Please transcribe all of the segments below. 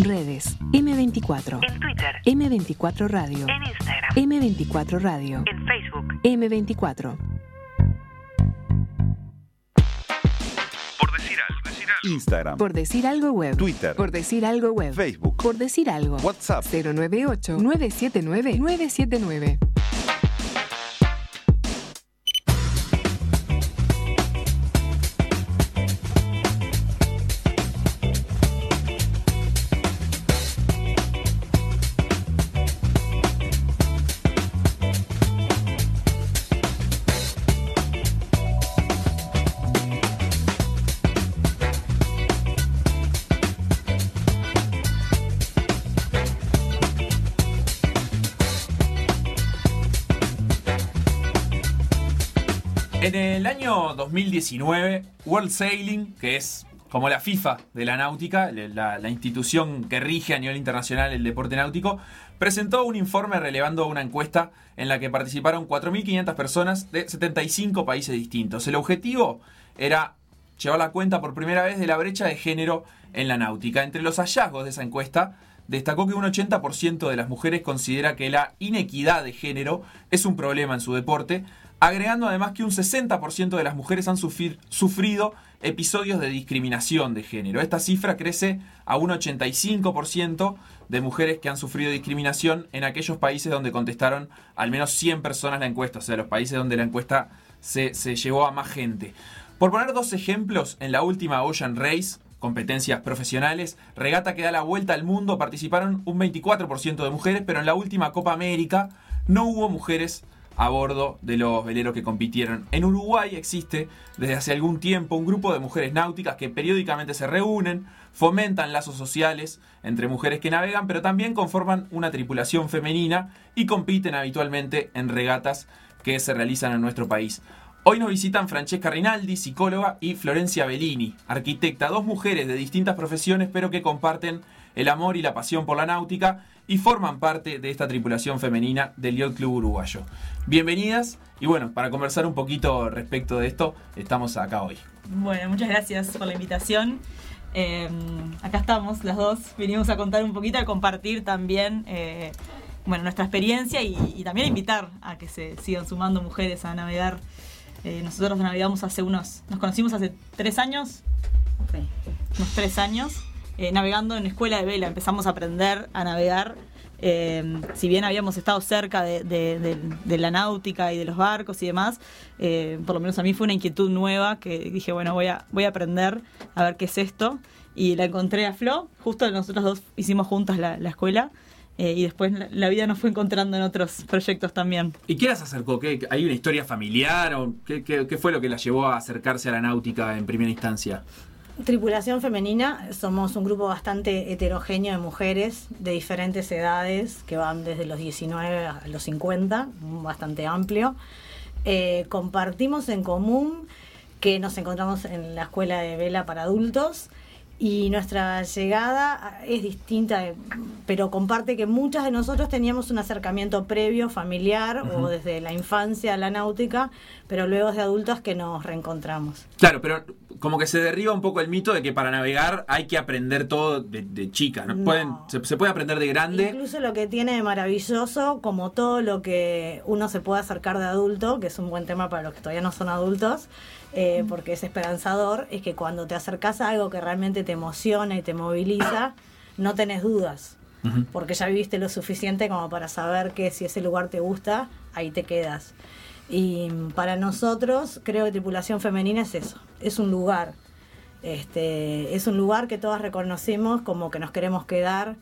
Redes M24. En Twitter. M24 Radio. En Instagram. M24 Radio. En Facebook. M24. Por decir algo. Decir algo. Instagram, Por decir algo web. Twitter, Por decir algo web. Facebook, Por decir algo. WhatsApp. 098 979 979. En el año 2019, World Sailing, que es como la FIFA de la náutica, la, institución que rige a nivel internacional el deporte náutico, presentó un informe relevando una encuesta en la que participaron 4.500 personas de 75 países distintos. El objetivo era llevar la cuenta por primera vez de la brecha de género en la náutica. Entre los hallazgos de esa encuesta, destacó que un 80% de las mujeres considera que la inequidad de género es un problema en su deporte, agregando además que un 60% de las mujeres han sufrido episodios de discriminación de género. Esta cifra crece a un 85% de mujeres que han sufrido discriminación en aquellos países donde contestaron al menos 100 personas la encuesta, o sea, los países donde la encuesta se, se llevó a más gente. Por poner dos ejemplos, en la última Ocean Race, competencias profesionales, regata que da la vuelta al mundo, participaron un 24% de mujeres, pero en la última Copa América no hubo mujeres a bordo de los veleros que compitieron. En Uruguay existe desde hace algún tiempo un grupo de mujeres náuticas que periódicamente se reúnen, fomentan lazos sociales entre mujeres que navegan, pero también conforman una tripulación femenina y compiten habitualmente en regatas que se realizan en nuestro país. Hoy nos visitan Francesca Rinaldi, psicóloga, y Florencia Bellini, arquitecta, dos mujeres de distintas profesiones, pero que comparten el amor y la pasión por la náutica y forman parte de esta tripulación femenina del Yacht Club Uruguayo. Bienvenidas y bueno, para conversar un poquito respecto de esto, estamos acá hoy. Bueno, muchas gracias por la invitación. Eh, acá estamos las dos, venimos a contar un poquito, a compartir también eh, bueno, nuestra experiencia y, y también a invitar a que se sigan sumando mujeres a navegar. Eh, nosotros navegamos hace unos, nos conocimos hace tres años, sí, unos tres años, eh, navegando en escuela de vela, empezamos a aprender a navegar. Eh, si bien habíamos estado cerca de, de- de- de la náutica y de los barcos y demás, eh, por lo menos a mí fue una inquietud nueva que dije, bueno, voy a, voy a aprender a ver qué es esto. Y la encontré a Flo, justo nosotros dos hicimos juntas la, la escuela eh, y después la, la vida nos fue encontrando en otros proyectos también. ¿Y qué las acercó? ¿Qué, ¿Hay una historia familiar? o qué, qué- qué fue lo que las llevó a acercarse a la náutica en primera instancia? Tripulación femenina, somos un grupo bastante heterogéneo de mujeres de diferentes edades, que van desde los 19 a los 50, bastante amplio. Eh, compartimos en común que nos encontramos en la escuela de vela para adultos y nuestra llegada es distinta, eh, pero comparte que muchas de nosotros teníamos un acercamiento previo, familiar o desde la infancia a la náutica, pero luego de adultos que nos reencontramos. Claro, pero como que se derriba un poco el mito de que para navegar hay que aprender todo de, de chica. ¿no? No. Pueden, se, se puede aprender de grande. Incluso lo que tiene de maravilloso, como todo lo que uno se puede acercar de adulto, que es un buen tema para los que todavía no son adultos, eh, porque es esperanzador, es que cuando te acercas a algo que realmente te emociona y te moviliza, no tenés dudas. Ujú. Porque ya viviste lo suficiente como para saber que si ese lugar te gusta, ahí te quedas. Y para nosotros, creo que tripulación femenina es eso, es un lugar. Este, es un lugar que todas reconocemos como que nos queremos quedar,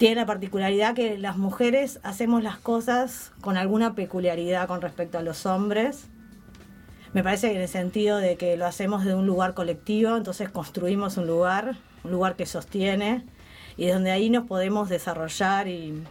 tiene la particularidad que las mujeres hacemos las cosas con alguna peculiaridad con respecto a los hombres. Me parece que en el sentido de que lo hacemos de un lugar colectivo, entonces construimos un lugar, un lugar que sostiene y donde ahí nos podemos desarrollar y,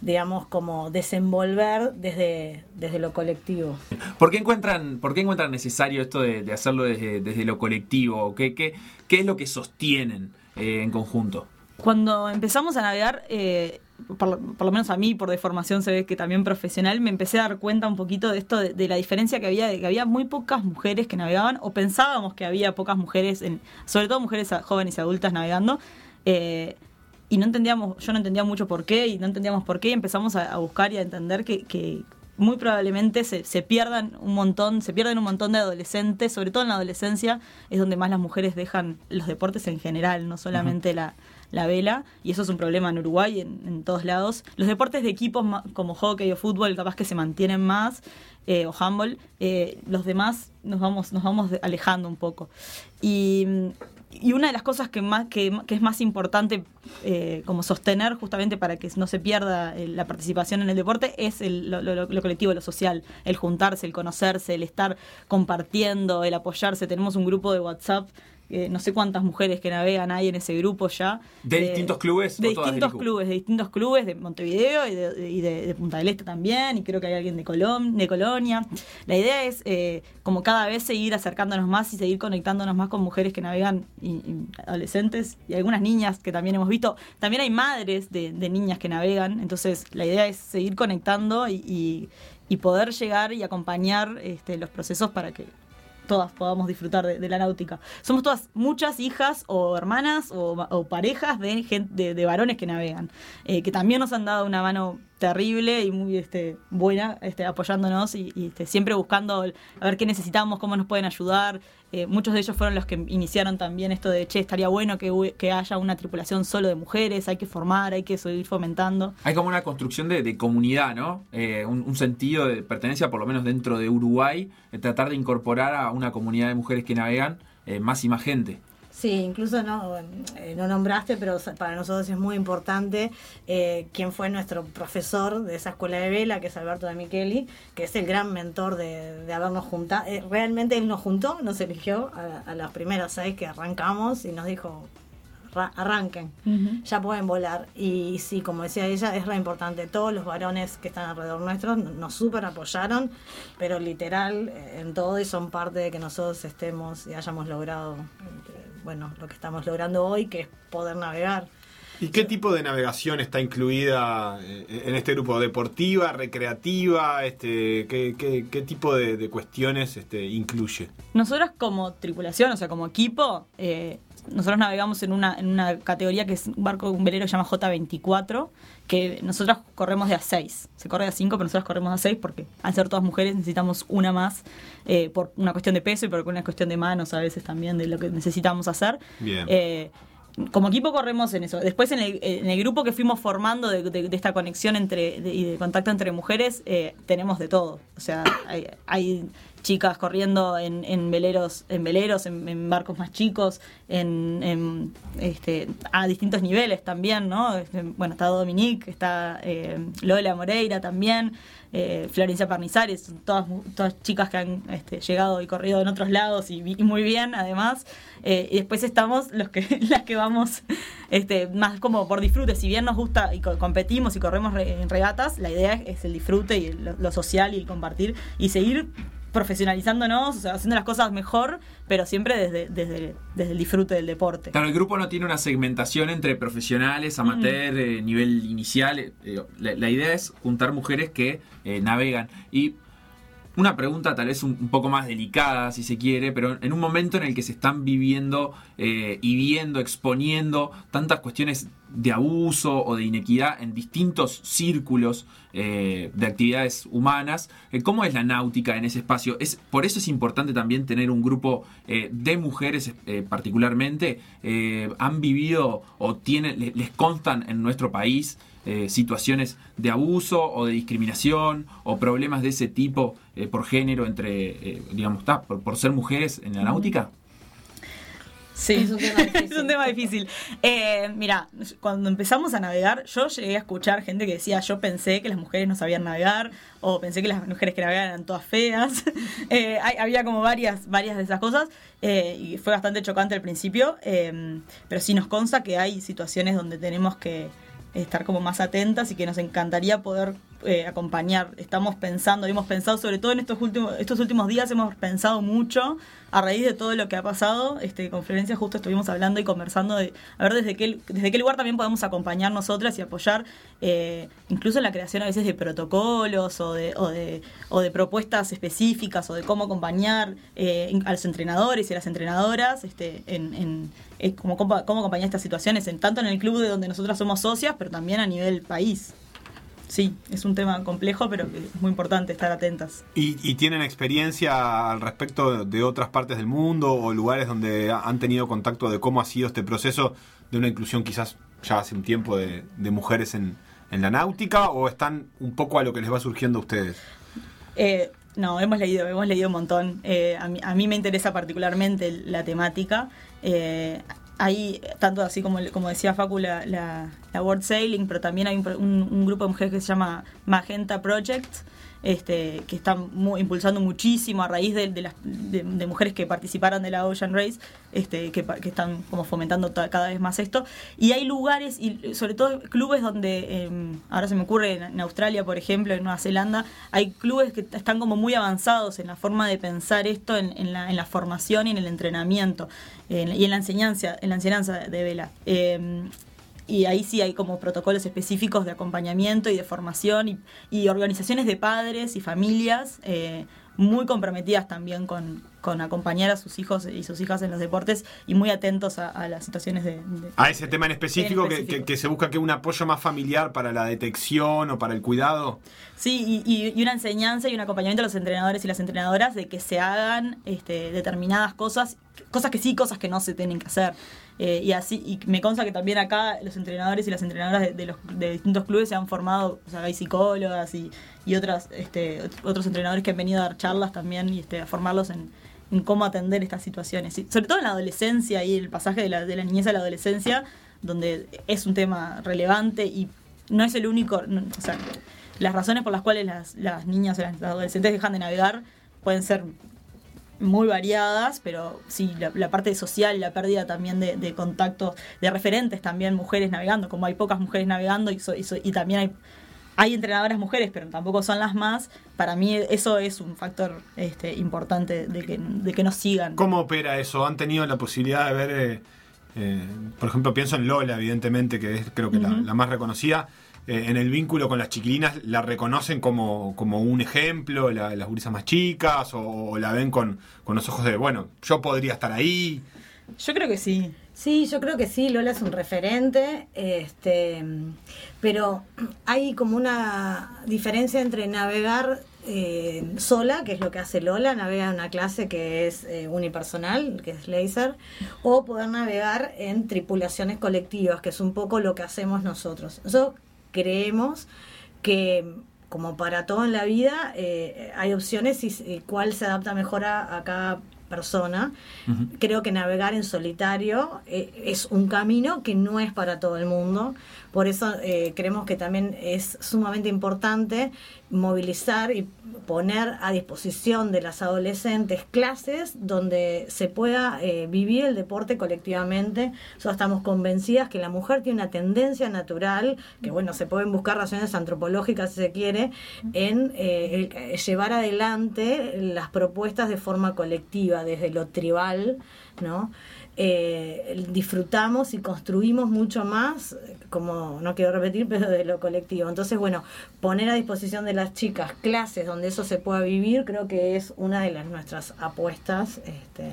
digamos, como desenvolver desde, desde lo colectivo. ¿Por qué encuentran, por qué encuentran necesario esto de, de hacerlo desde, desde lo colectivo? ¿Qué, qué, qué es lo que sostienen eh, en conjunto? Cuando empezamos a navegar, eh, por, lo- menos a mí, por deformación se ve que también profesional, me empecé a dar cuenta un poquito de esto, de, la diferencia que había, de que había muy pocas mujeres que navegaban, o pensábamos que había pocas mujeres, en, sobre todo mujeres jóvenes y adultas navegando, Eh, y no entendíamos, yo no entendía mucho por qué, y no entendíamos por qué, y empezamos a, a buscar y a entender que, que muy probablemente se, se pierdan un montón, se pierden un montón de adolescentes, sobre todo en la adolescencia, es donde más las mujeres dejan los deportes en general, no solamente la, la vela, y eso es un problema en Uruguay, en, en todos lados. Los deportes de equipos como hockey o fútbol capaz que se mantienen más, eh, o handball, eh, los demás nos vamos, nos vamos alejando un poco. Y, y una de las cosas que, más, que, que es más importante eh, como sostener justamente para que no se pierda eh, la participación en el deporte es el- lo, lo- lo colectivo, lo social, el juntarse, el conocerse, el estar compartiendo, el apoyarse. Tenemos un grupo de WhatsApp. Eh, no sé cuántas mujeres que navegan hay en ese grupo ya. ¿De Eh, distintos clubes De distintos clubes, de distintos clubes, de Montevideo y de, y de- de Punta del Este también, y creo que hay alguien de, Colom, de Colonia. La idea es eh, como cada vez seguir acercándonos más y seguir conectándonos más con mujeres que navegan y, y adolescentes y algunas niñas que también hemos visto. También hay madres de, niñas que navegan, entonces la idea es seguir conectando y poder llegar y acompañar este, los procesos para que todas podamos disfrutar de, la náutica. Somos todas muchas hijas o hermanas o, parejas de, de, de varones que navegan, eh, que también nos han dado una mano terrible y muy este, buena este, apoyándonos y, este, siempre buscando a ver qué necesitamos, cómo nos pueden ayudar. Eh, muchos de ellos fueron los que iniciaron también esto de, che, estaría bueno que, haya una tripulación solo de mujeres, hay que formar, hay que seguir fomentando. Hay como una construcción de, comunidad, ¿no? Eh, un, sentido de pertenencia, por lo menos dentro de Uruguay, tratar de incorporar a una comunidad de mujeres que navegan eh, más y más gente. Sí, incluso no, eh, no nombraste, pero para nosotros es muy importante eh, quién fue nuestro profesor de esa escuela de vela, que es Alberto de Micheli, que es el gran mentor de, de habernos juntado. Eh, realmente él nos juntó, nos eligió a, a las primeras seis que arrancamos y nos dijo, "Ra- arranquen, ya pueden volar. Y sí, como decía ella, es re importante. Todos los varones que están alrededor nuestros nos súper apoyaron, pero literal eh, en todo y son parte de que nosotros estemos y hayamos logrado, eh, bueno, lo que estamos logrando hoy, que es poder navegar. ¿Y qué tipo de navegación está incluida eh, en este grupo? ¿Deportiva, recreativa? Este, ¿qué, qué, qué tipo de, de cuestiones este, incluye? Nosotros como tripulación, o sea, como equipo, eh, nosotros navegamos en una, en una categoría que es un barco, un velero que se llama J24, que nosotros corremos de a 6. Se corre de a 5, pero nosotros corremos de a 6 porque al ser todas mujeres necesitamos una más eh, por una cuestión de peso y por una cuestión de manos a veces también de lo que necesitamos hacer. Bien. Eh, como equipo corremos en eso. Después en el, en el grupo que fuimos formando de, de- de esta conexión entre de- y de contacto entre mujeres, eh, tenemos de todo. O sea, hay, hay chicas corriendo en, veleros, en veleros, en, barcos más chicos, en, este, a distintos niveles también, ¿no? Este, Bueno, está Dominique, está eh, Lola Moreira también, eh, Florencia Parnizares, todas, todas chicas que han este, llegado y corrido en otros lados y, muy bien además. Eh, y después estamos los que, las que vamos este, más como por disfrute. Si bien nos gusta y co- competimos y corremos re- en regatas, la idea es el disfrute y lo social y el compartir y seguir profesionalizándonos, o sea, haciendo las cosas mejor, pero siempre desde, desde, desde el disfrute del deporte. Claro, el grupo no tiene una segmentación entre profesionales, amateur, eh, nivel inicial. eh, eh, la, la idea es juntar mujeres que eh, navegan. Y una pregunta tal vez un, poco más delicada, si se quiere, pero en un momento en el que se están viviendo eh, y viendo, exponiendo tantas cuestiones de abuso o de inequidad en distintos círculos eh, de actividades humanas, eh, ¿cómo es la náutica en ese espacio? Es, por eso es importante también tener un grupo de mujeres particularmente. han vivido o tienen, le- les constan en nuestro país eh, situaciones de abuso o de discriminación o problemas de ese tipo eh, por género entre, eh, digamos, ta, por, por ser mujeres en la náutica? Sí, Es un tema difícil. es un tema difícil. Eh, mira, cuando empezamos a navegar, yo llegué a escuchar gente que decía, yo pensé que las mujeres no sabían navegar, o pensé que las mujeres que navegaban eran todas feas. Eh, hay- había como varias, varias de esas cosas, eh, y fue bastante chocante al principio, eh, pero sí nos consta que hay situaciones donde tenemos que estar como más atentas y que nos encantaría poder eh, acompañar. Estamos pensando, hemos pensado, sobre todo en estos últimos, estos últimos días, hemos pensado mucho a raíz de todo lo que ha pasado. Este, con Florencia justo estuvimos hablando y conversando de a ver desde qué, desde qué lugar también podemos acompañar nosotras y apoyar, eh, incluso en la creación a veces de protocolos o de, o de, o de propuestas específicas o de cómo acompañar eh, a los entrenadores y a las entrenadoras este, en, en eh, cómo, cómo acompañar estas situaciones, en, tanto en el club de donde nosotras somos socias, pero también a nivel país. Sí, es un tema complejo, pero es muy importante estar atentas. ¿Y, y tienen experiencia al respecto de otras partes del mundo o lugares donde ha- han tenido contacto de cómo ha sido este proceso de una inclusión quizás ya hace un tiempo de, de mujeres en, en la náutica o están un poco a lo que les va surgiendo a ustedes? Eh, no, hemos leído, hemos leído un montón. Eh, a, mí, a mí me interesa particularmente la temática. Eh, hay, tanto así como, como decía Facu, la, la, World Sailing, pero también hay un- un grupo de mujeres que se llama Magenta Project, este, que están impulsando muchísimo a raíz de, las, de, mujeres que participaron de la Ocean Race, este, que, están como fomentando ta- cada vez más esto. Y hay lugares, y sobre todo clubes donde, eh, ahora se me ocurre en, Australia, por ejemplo, en Nueva Zelanda, hay clubes que están como muy avanzados en la forma de pensar esto en, la, formación y en el entrenamiento en- y en la enseñanza, en la enseñanza de vela. Eh, y ahí sí hay como protocolos específicos de acompañamiento y de formación y, y organizaciones de padres y familias eh, muy comprometidas también con, con acompañar a sus hijos y sus hijas en los deportes y muy atentos a, a las situaciones de... de- A ese tema en específico, En que-. Que, que se busca que un apoyo más familiar para la detección o para el cuidado. Sí, y, y- y una enseñanza y un acompañamiento a los entrenadores y las entrenadoras de que se hagan este, determinadas cosas, cosas que sí, cosas que no se tienen que hacer. Eh, y así, y me consta que también acá los entrenadores y las entrenadoras de, los, de distintos clubes se han formado, o sea, hay psicólogas y, y otras, este, ot- otros entrenadores que han venido a dar charlas también y este, a formarlos en, en cómo atender estas situaciones. Y sobre todo en la adolescencia y el pasaje de la, de la niñez a la adolescencia, donde es un tema relevante y no es el único, o sea, las razones por las cuales las, las niñas o las adolescentes dejan de navegar pueden ser muy variadas, pero sí, la, la parte social, la pérdida también de, de contactos, de referentes también, mujeres navegando, como hay pocas mujeres navegando y, so- y so- y también hay, hay entrenadoras mujeres, pero tampoco son las más, para mí eso es un factor este, importante de que, de que nos sigan. ¿Cómo opera eso? ¿Han tenido la posibilidad de ver, eh, eh, por ejemplo, pienso en Lola, evidentemente, que es creo que la, más reconocida, eh, en el vínculo con las chiquilinas, ¿la reconocen como, como un ejemplo, la- las gurisas más chicas, o, o la ven con, con los ojos de, bueno, yo podría estar ahí? Yo creo que sí. Sí, yo creo que sí, Lola es un referente, este, pero hay como una diferencia entre navegar eh, sola, que es lo que hace Lola, navega en una clase que es eh, unipersonal, que es laser, o poder navegar en tripulaciones colectivas, que es un poco lo que hacemos nosotros. Nosotros creemos que como para todo en la vida, eh, hay opciones y, y cuál se adapta mejor a, a cada persona. Creo que navegar en solitario eh, es un camino que no es para todo el mundo. Por eso eh, creemos que también es sumamente importante movilizar y poner a disposición de las adolescentes clases donde se pueda eh, vivir el deporte colectivamente. Nosotros estamos convencidas que la mujer tiene una tendencia natural, que bueno, se pueden buscar razones antropológicas si se quiere, en eh, llevar adelante las propuestas de forma colectiva, desde lo tribal, ¿no? Disfrutamos y construimos mucho más, como no quiero repetir, pero de lo colectivo. Entonces, bueno, poner a disposición de las chicas clases donde eso se pueda vivir, creo que es una de las nuestras apuestas este,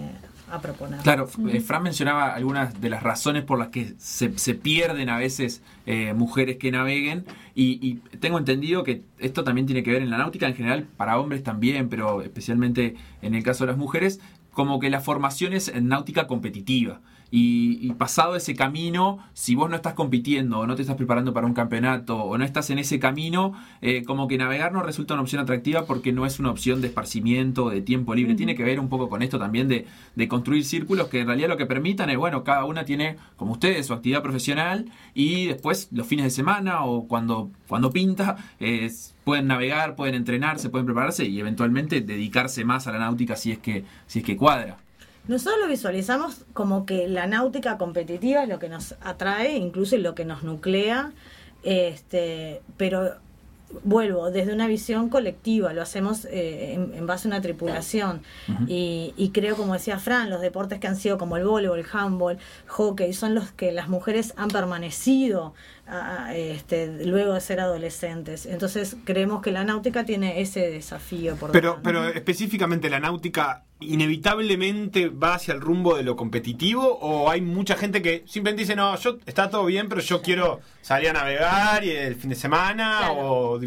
a proponer. Claro, eh, Fran mencionaba algunas de las razones por las que se, se pierden a veces eh, mujeres que naveguen y, y tengo entendido que esto también tiene que ver en la náutica en general, para hombres también, pero especialmente en el caso de las mujeres, como que la formación es en náutica competitiva. Y, y pasado ese camino, si vos no estás compitiendo o no te estás preparando para un campeonato o no estás en ese camino, eh, como que navegar no resulta una opción atractiva porque no es una opción de esparcimiento, de tiempo libre. Tiene que ver un poco con esto también de, de construir círculos que en realidad lo que permitan es, bueno, cada una tiene, como ustedes, su actividad profesional y después los fines de semana o cuando, cuando pinta, eh, pueden navegar, pueden entrenarse, pueden prepararse y eventualmente dedicarse más a la náutica si es que, si es que cuadra. Nosotros lo visualizamos como que la náutica competitiva es lo que nos atrae, incluso lo que nos nuclea, este, pero vuelvo, desde una visión colectiva, lo hacemos eh, en, en base a una tripulación. y, y creo, como decía Fran, los deportes que han sido como el voleibol, el handball, hockey, son los que las mujeres han permanecido a- este, luego de ser adolescentes. Entonces creemos que la náutica tiene ese desafío por Pero, delante. pero específicamente la náutica inevitablemente va hacia el rumbo de lo competitivo o hay mucha gente que simplemente dice no yo está todo bien pero yo quiero salir a navegar y el fin de semana Claro. o,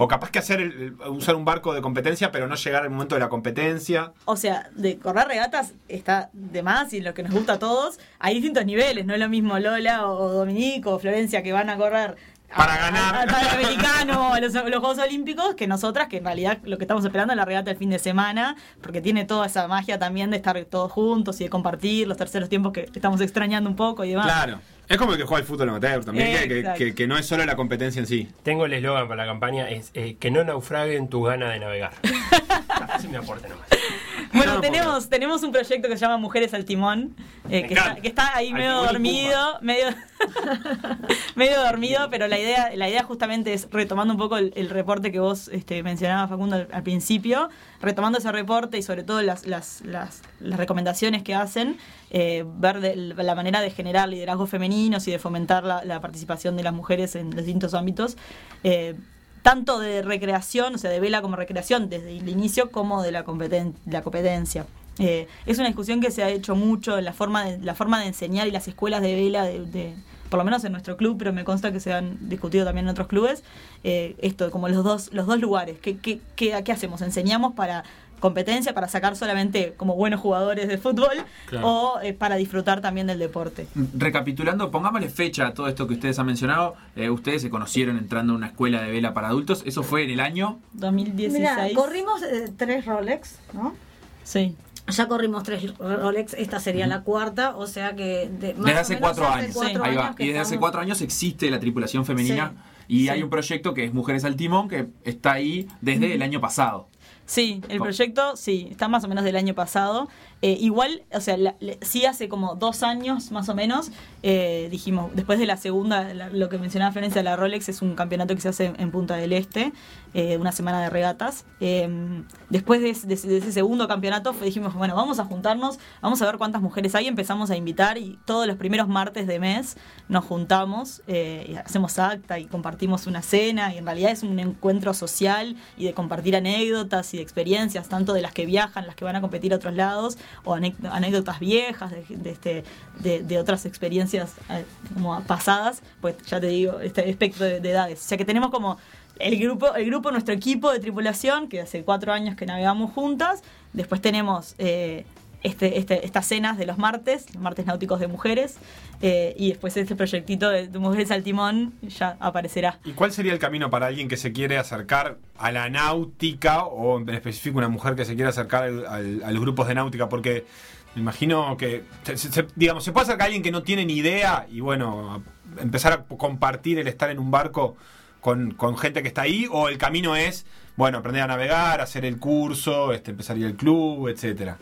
o capaz que hacer el- el- usar un barco de competencia pero no llegar al momento de la competencia O sea, de correr regatas está de más y lo que nos gusta a todos, hay distintos niveles, no es lo mismo Lola o Dominico o Florencia que van a correr Para ganar. al Panamericano o a los, los Juegos Olímpicos que nosotras, que en realidad lo que estamos esperando es la regata del fin de semana, porque tiene toda esa magia también de estar todos juntos y de compartir los terceros tiempos que estamos extrañando un poco y demás. claro es como el que juega el fútbol amateur también que- que, que- que no es solo la competencia en sí Tengo el eslogan para la campaña, es eh, que no naufraguen tu gana de navegar. Así me aporte nomás. Bueno, No, tenemos, tenemos un proyecto que se llama Mujeres al Timón, eh, que, está, encanta. que está ahí Al medio dormido, medio, medio dormido, pero la idea, la idea justamente es retomando un poco el, el reporte que vos este, mencionabas, Facundo, al, al principio, retomando ese reporte y sobre todo las, las, las, las recomendaciones que hacen, eh, ver de- la manera de generar liderazgos femeninos y de fomentar la, la participación de las mujeres en los distintos ámbitos. eh, tanto de recreación, o sea, de vela como recreación, desde el inicio, como de la, competen- la competencia. Eh, es una discusión que se ha hecho mucho en la forma de, la forma de enseñar y las escuelas de vela, de, por lo menos en nuestro club, pero me consta que se han discutido también en otros clubes, eh, esto, como los dos, los dos lugares. ¿Qué, qué, qué, ¿Qué hacemos? ¿Enseñamos para competencia, para sacar solamente como buenos jugadores de fútbol Claro. o eh, para disfrutar también del deporte? Recapitulando, pongámosle fecha a todo esto que ustedes han mencionado. Eh, ustedes se conocieron entrando a una escuela de vela para adultos. Eso fue en el año 2016. Mira, corrimos eh, tres Rolex, ¿no? Sí. Ya corrimos tres Rolex, esta sería la cuarta, o sea que... de- más Desde o hace menos cuatro años. cuatro Ahí va. años Y desde hace cuatro años existe la tripulación femenina. Sí. Y Sí. hay un proyecto que es Mujeres al Timón, que está ahí desde el año pasado. Sí, el proyecto sí, está más o menos del año pasado. Eh, igual, o sea, la- le- sí hace como dos años más o menos, eh, dijimos, después de la segunda, la- lo que mencionaba Florencia, la Rolex es un campeonato que se hace en Punta del Este, eh, una semana de regatas. Eh, después de, ese- segundo campeonato dijimos, bueno, vamos a juntarnos, vamos a ver cuántas mujeres hay, empezamos a invitar y todos los primeros martes de mes nos juntamos, hacemos acta y compartimos una cena y en realidad es un encuentro social y de compartir anécdotas y de experiencias, tanto de las que viajan, las que van a competir a otros lados, o anécdotas viejas de, este, de, otras experiencias eh, como pasadas, pues ya te digo, este espectro de, de edades. O sea que tenemos como el grupo, el grupo, nuestro equipo de tripulación, que hace cuatro años que navegamos juntas, después tenemos eh, este, este, estas cenas de los martes, martes náuticos de mujeres, eh, y después este proyectito de, de Mujeres al Timón ya aparecerá. ¿Y cuál sería el camino para alguien que se quiere acercar a la náutica o en específico una mujer que se quiere acercar a los grupos de náutica? Porque me imagino que, se- digamos, se puede acercar a alguien que no tiene ni idea y bueno, empezar a compartir el estar en un barco con, gente que está ahí o el camino es, bueno, aprender a navegar, hacer el curso, este, empezar a club, etcétera.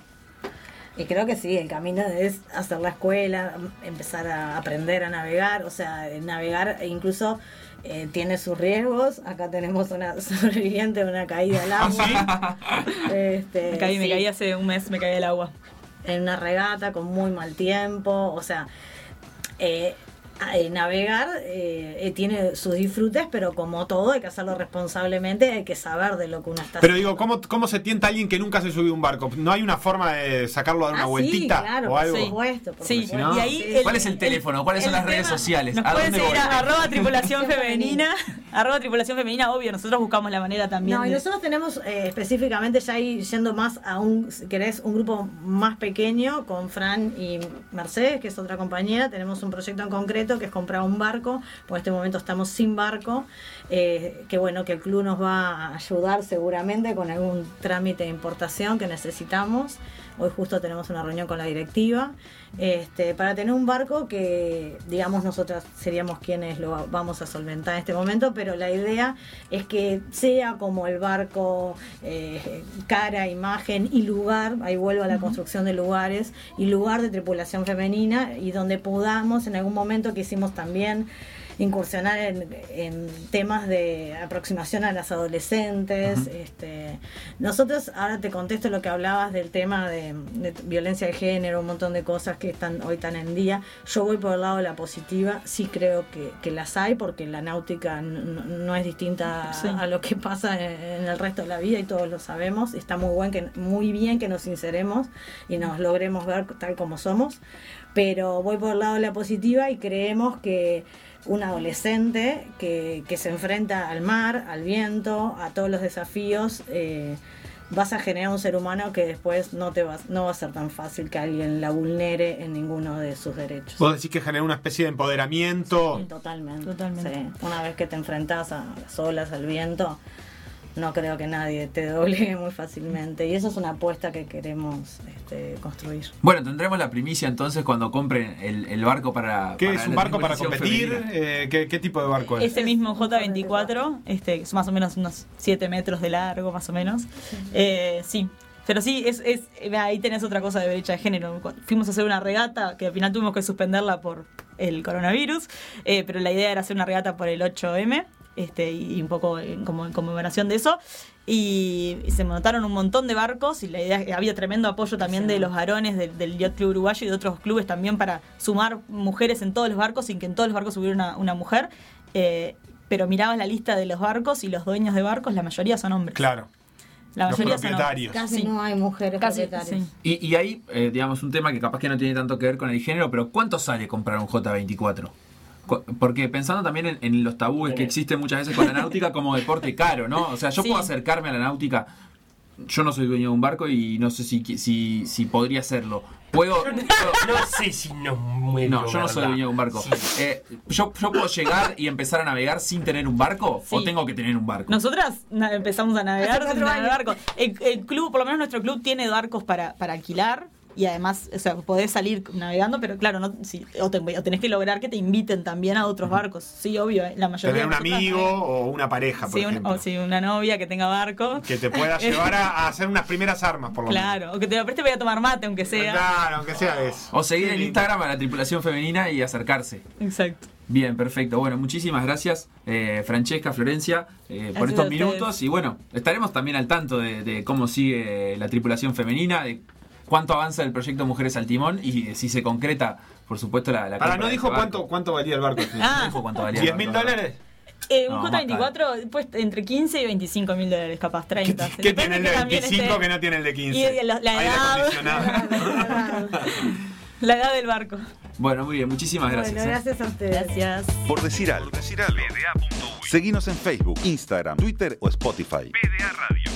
Y creo que sí, el camino es hacer la escuela, empezar a aprender a navegar, o sea, navegar e incluso eh, tiene sus riesgos. Acá tenemos una sobreviviente de una caída al agua. Este, Me caí, me caí hace un mes, me caí del agua. En una regata con muy mal tiempo, o sea, eh, eh, navegar eh, eh, tiene sus disfrutes, pero como todo hay que hacerlo responsablemente, hay que saber de lo que uno está Pero haciendo. digo, ¿cómo, ¿cómo se tienta alguien que nunca se subió a un barco? ¿No hay una forma de sacarlo a dar una Ah, sí, vueltita claro, o por algo? supuesto, por Sí, si no- y ahí Sí. ¿Cuál es el teléfono? ¿Cuáles son las redes sociales? Nos ¿A pueden dónde seguir voy? a arroba tripulación femenina, arroba tripulación femenina, obvio, nosotros buscamos la manera también No, y nosotros tenemos eh, específicamente ya ahí yendo más a un, si querés, un grupo más pequeño con Fran y Mercedes, que es otra compañera. Tenemos un proyecto en concreto que es comprar un barco, en este momento estamos sin barco. Eh, que bueno, que el club nos va a ayudar seguramente con algún trámite de importación que necesitamos. Hoy justo tenemos una reunión con la directiva. Este, para tener un barco que, digamos, nosotras seríamos quienes lo vamos a solventar en este momento, pero la idea es que sea como el barco, eh, cara, imagen y lugar, ahí vuelvo a la construcción de lugares, y lugar de tripulación femenina, y donde podamos, en algún momento que hicimos también incursionar en, en temas de aproximación a las adolescentes. este, nosotros, ahora te contesto lo que hablabas del tema de, de violencia de género, un montón de cosas que están hoy tan en día. Yo voy por el lado de la positiva, sí creo que, que las hay, porque la náutica no es distinta Sí. a lo que pasa en, en el resto de la vida y todos lo sabemos. Está muy, buen que, muy bien que nos sinceremos y nos logremos ver tal como somos, pero voy por el lado de la positiva y creemos que un adolescente que, que se enfrenta al mar, al viento, a todos los desafíos, eh, vas a generar un ser humano que después no te va, no va a ser tan fácil que alguien la vulnere en ninguno de sus derechos. Vos decís que genera una especie de empoderamiento. Sí, totalmente. Totalmente. Sí. Una vez que te enfrentas a las olas, al viento, no creo que nadie te doblegue muy fácilmente. Y eso es una apuesta que queremos este, construir. Bueno, tendremos la primicia entonces cuando compren el, el barco para. ¿Qué para es un barco para competir? Eh, ¿qué, qué tipo de barco es? Ese mismo J24, este, que es más o menos unos 7 metros de largo, más o menos. Eh, sí. Pero sí, es, es, ahí tenés otra cosa de brecha de género. Fuimos a hacer una regata que al final tuvimos que suspenderla por el coronavirus, eh, pero la idea era hacer una regata por el 8M este, y un poco en, como en conmemoración de eso. Y, y se montaron un montón de barcos y la idea había tremendo apoyo también de los varones del, del Yacht Club Uruguayo y de otros clubes también para sumar mujeres en todos los barcos sin que en todos los barcos hubiera una, una mujer. Eh, pero mirabas la lista de los barcos y los dueños de barcos, la mayoría son hombres. Claro, La los mayoría son hombres. propietarios. Casi Sí. no hay mujeres Casi, propietarias. sí. Y, y ahí, eh, digamos, un tema que capaz que no tiene tanto que ver con el género, pero ¿cuánto sale comprar un J24? Porque pensando también en, en los tabúes que existen muchas veces con la náutica como deporte caro, ¿no? O sea, yo Sí. puedo acercarme a la náutica. Yo no soy dueño de un barco y no sé si, si, si podría hacerlo. Puedo. No, no sé si no me No, yo no soy dueño de un barco. Sí. Eh, ¿yo, ¿Yo puedo llegar y empezar a navegar sin tener un barco? ¿O tengo que tener un barco? Nosotras na- empezamos a navegar sin tener barco. El, el club, por lo menos nuestro club, tiene barcos para, para alquilar. Y además, o sea, podés salir navegando, pero claro, no, si, o, te- o tenés que lograr que te inviten también a otros barcos. Sí, obvio, eh, la mayoría Tener un amigo navegan. o una pareja, por Sí, un- ejemplo. o sí, una novia que tenga barco. Que te pueda llevar a, a hacer unas primeras armas, por lo Claro, o que te lo preste voy a tomar mate, aunque menos. sea. Claro, aunque sea eso. O seguir en. Instagram a la tripulación femenina y acercarse. Exacto. Bien, perfecto. Bueno, muchísimas gracias, eh, Francesca, Florencia, eh, por estos minutos. Y bueno, estaremos también al tanto de, de cómo sigue la tripulación femenina, de cuánto avanza el proyecto Mujeres al Timón y de si se concreta, por supuesto, la, la Ahora, ¿no dijo barco. cuánto, cuánto valía el barco? Sí. Ah. No dijo cuánto valía. el ¿10 mil dólares? Eh, un No, más J24, pues entre 15 y 25 mil dólares, capaz, ¿Qué, 30. qué Depende tiene el de también 25 esté- que no tiene el de 15? Y la- la edad. La edad del barco. Bueno, muy bien, muchísimas gracias. Bueno, eh. gracias a ustedes. Gracias. Por decir algo. BDA.uy. Seguinos en Facebook, Instagram, Twitter o Spotify. BDA Radio.